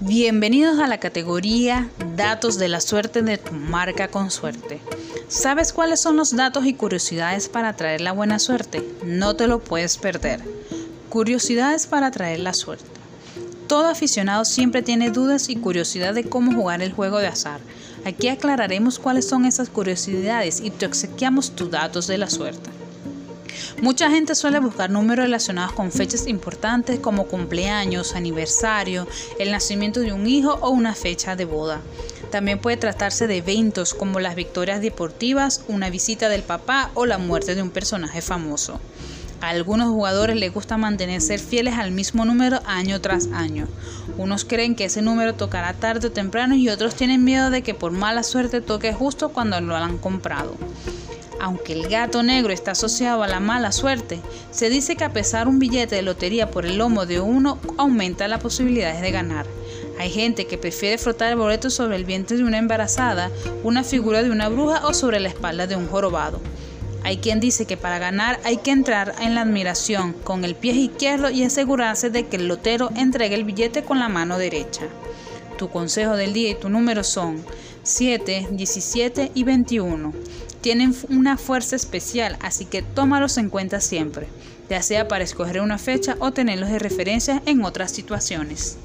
Bienvenidos a la categoría Datos de la suerte de tu marca con suerte. ¿Sabes cuáles son los datos y curiosidades para traer la buena suerte? No te lo puedes perder. Curiosidades para traer la suerte. Todo aficionado siempre tiene dudas y curiosidad de cómo jugar el juego de azar. Aquí aclararemos cuáles son esas curiosidades y te obsequiamos tus datos de la suerte. Mucha gente suele buscar números relacionados con fechas importantes como cumpleaños, aniversario, el nacimiento de un hijo o una fecha de boda. También puede tratarse de eventos como las victorias deportivas, una visita del papá o la muerte de un personaje famoso. A algunos jugadores les gusta mantenerse fieles al mismo número año tras año. Unos creen que ese número tocará tarde o temprano y otros tienen miedo de que por mala suerte toque justo cuando lo han comprado. Aunque el gato negro está asociado a la mala suerte, se dice que a pesar un billete de lotería por el lomo de uno aumenta las posibilidades de ganar. Hay gente que prefiere frotar el boleto sobre el vientre de una embarazada, una figura de una bruja o sobre la espalda de un jorobado. Hay quien dice que para ganar hay que entrar en la admiración con el pie izquierdo y asegurarse de que el lotero entregue el billete con la mano derecha. Tu consejo del día y tu número son 7, 17 y 21 tienen una fuerza especial, así que tómalos en cuenta siempre, ya sea para escoger una fecha o tenerlos de referencia en otras situaciones.